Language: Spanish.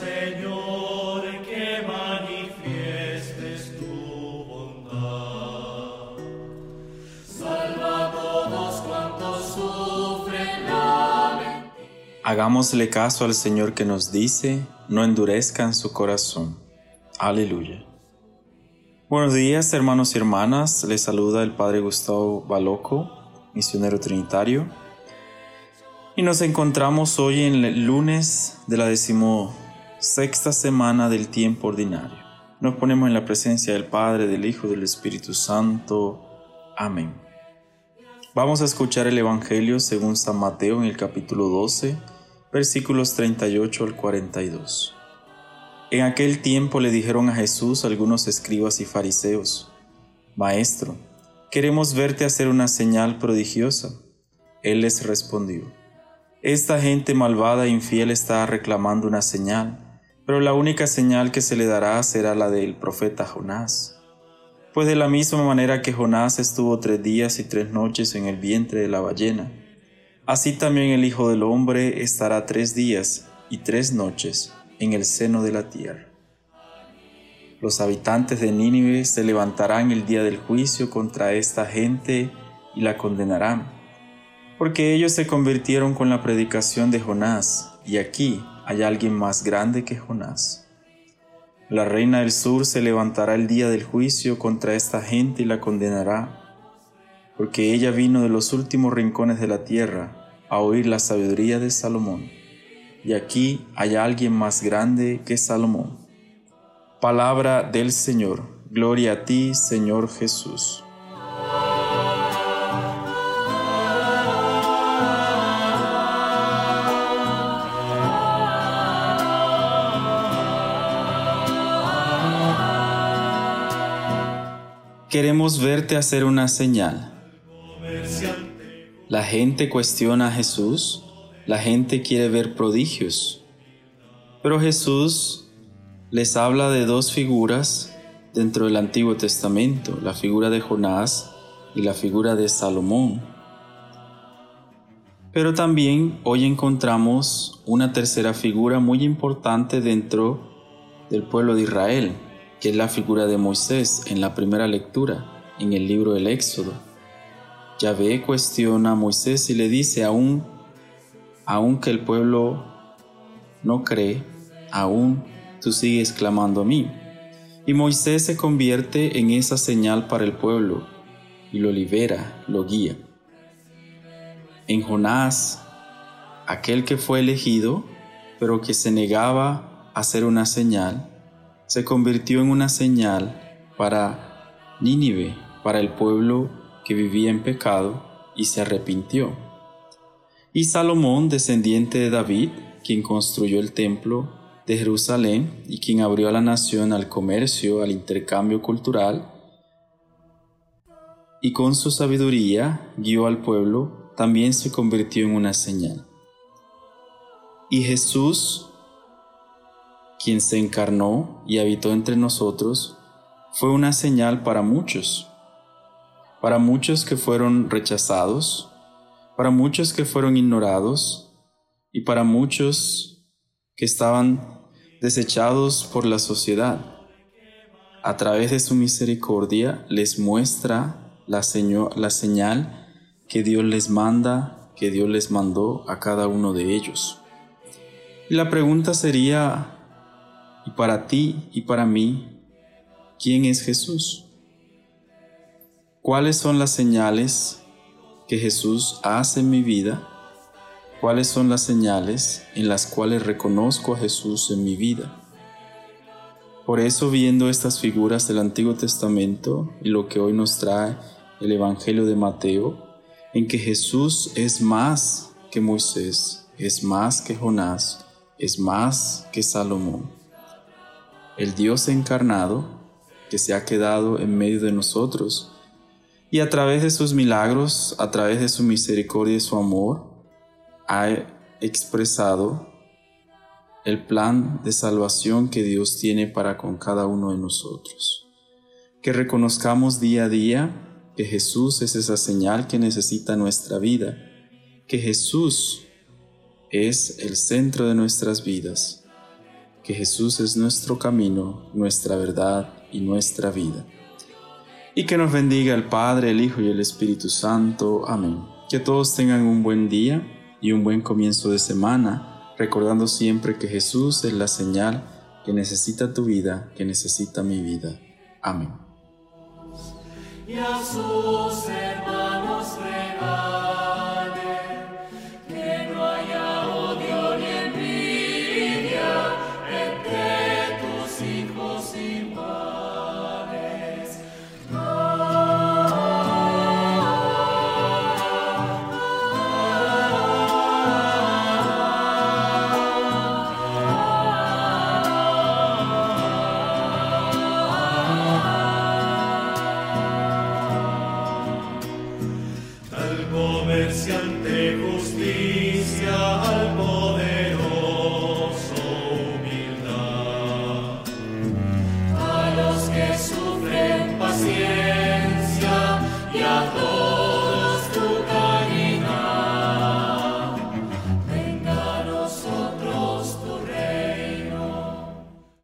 Señor, que tu bondad. Salva a todos cuantos sufren Hagámosle caso al Señor que nos dice, no endurezcan su corazón. Aleluya. Buenos días hermanos y hermanas, les saluda el Padre Gustavo Baloco, misionero trinitario. Y nos encontramos hoy en el lunes de la decimosexta semana del tiempo ordinario. Nos ponemos en la presencia del Padre, del Hijo del Espíritu Santo. Amén. Vamos a escuchar el Evangelio según San Mateo en el capítulo 12, versículos 38 al 42. En aquel tiempo le dijeron a Jesús algunos escribas y fariseos, Maestro, queremos verte hacer una señal prodigiosa. Él les respondió, Esta gente malvada e infiel está reclamando una señal, pero la única señal que se le dará será la del profeta Jonás. Pues de la misma manera que Jonás estuvo tres días y tres noches en el vientre de la ballena, así también el Hijo del Hombre estará tres días y tres noches en el seno de la tierra. Los habitantes de Nínive se levantarán el día del juicio contra esta gente y la condenarán, porque ellos se convirtieron con la predicación de Jonás, y aquí hay alguien más grande que Jonás. La reina del sur se levantará el día del juicio contra esta gente y la condenará, porque ella vino de los últimos rincones de la tierra a oír la sabiduría de Salomón y aquí hay alguien más grande que Salomón. Palabra del Señor. Gloria a ti, Señor Jesús. Queremos verte hacer una señal. La gente cuestiona a Jesús la gente quiere ver prodigios. Pero Jesús les habla de dos figuras dentro del Antiguo Testamento, la figura de Jonás y la figura de Salomón. Pero también hoy encontramos una tercera figura muy importante dentro del pueblo de Israel, que es la figura de Moisés en la primera lectura, en el libro del Éxodo. Yahvé cuestiona a Moisés y le dice, aún aunque el pueblo no cree, aún tú sigues clamando a mí. Y Moisés se convierte en esa señal para el pueblo y lo libera, lo guía. En Jonás, aquel que fue elegido, pero que se negaba a hacer una señal, se convirtió en una señal para Nínive, para el pueblo que vivía en pecado y se arrepintió. Y Salomón, descendiente de David, quien construyó el templo de Jerusalén y quien abrió a la nación al comercio, al intercambio cultural, y con su sabiduría guió al pueblo, también se convirtió en una señal. Y Jesús, quien se encarnó y habitó entre nosotros, fue una señal para muchos, para muchos que fueron rechazados, para muchos que fueron ignorados y para muchos que estaban desechados por la sociedad. A través de su misericordia les muestra la, la señal que Dios les manda, que Dios les mandó a cada uno de ellos. Y la pregunta sería, ¿y para ti y para mí, quién es Jesús? ¿Cuáles son las señales que Jesús hace en mi vida, cuáles son las señales en las cuales reconozco a Jesús en mi vida. Por eso viendo estas figuras del Antiguo Testamento y lo que hoy nos trae el Evangelio de Mateo, en que Jesús es más que Moisés, es más que Jonás, es más que Salomón. El Dios encarnado que se ha quedado en medio de nosotros y a través de sus milagros, a través de su misericordia y su amor, ha expresado el plan de salvación que Dios tiene para con cada uno de nosotros. Que reconozcamos día a día que Jesús es esa señal que necesita nuestra vida, que Jesús es el centro de nuestras vidas, que Jesús es nuestro camino, nuestra verdad y nuestra vida. Y que nos bendiga el Padre, el Hijo y el Espíritu Santo. Amén. Que todos tengan un buen día y un buen comienzo de semana, recordando siempre que Jesús es la señal que necesita tu vida, que necesita mi vida. Amén. Y a sus hermanos comercial.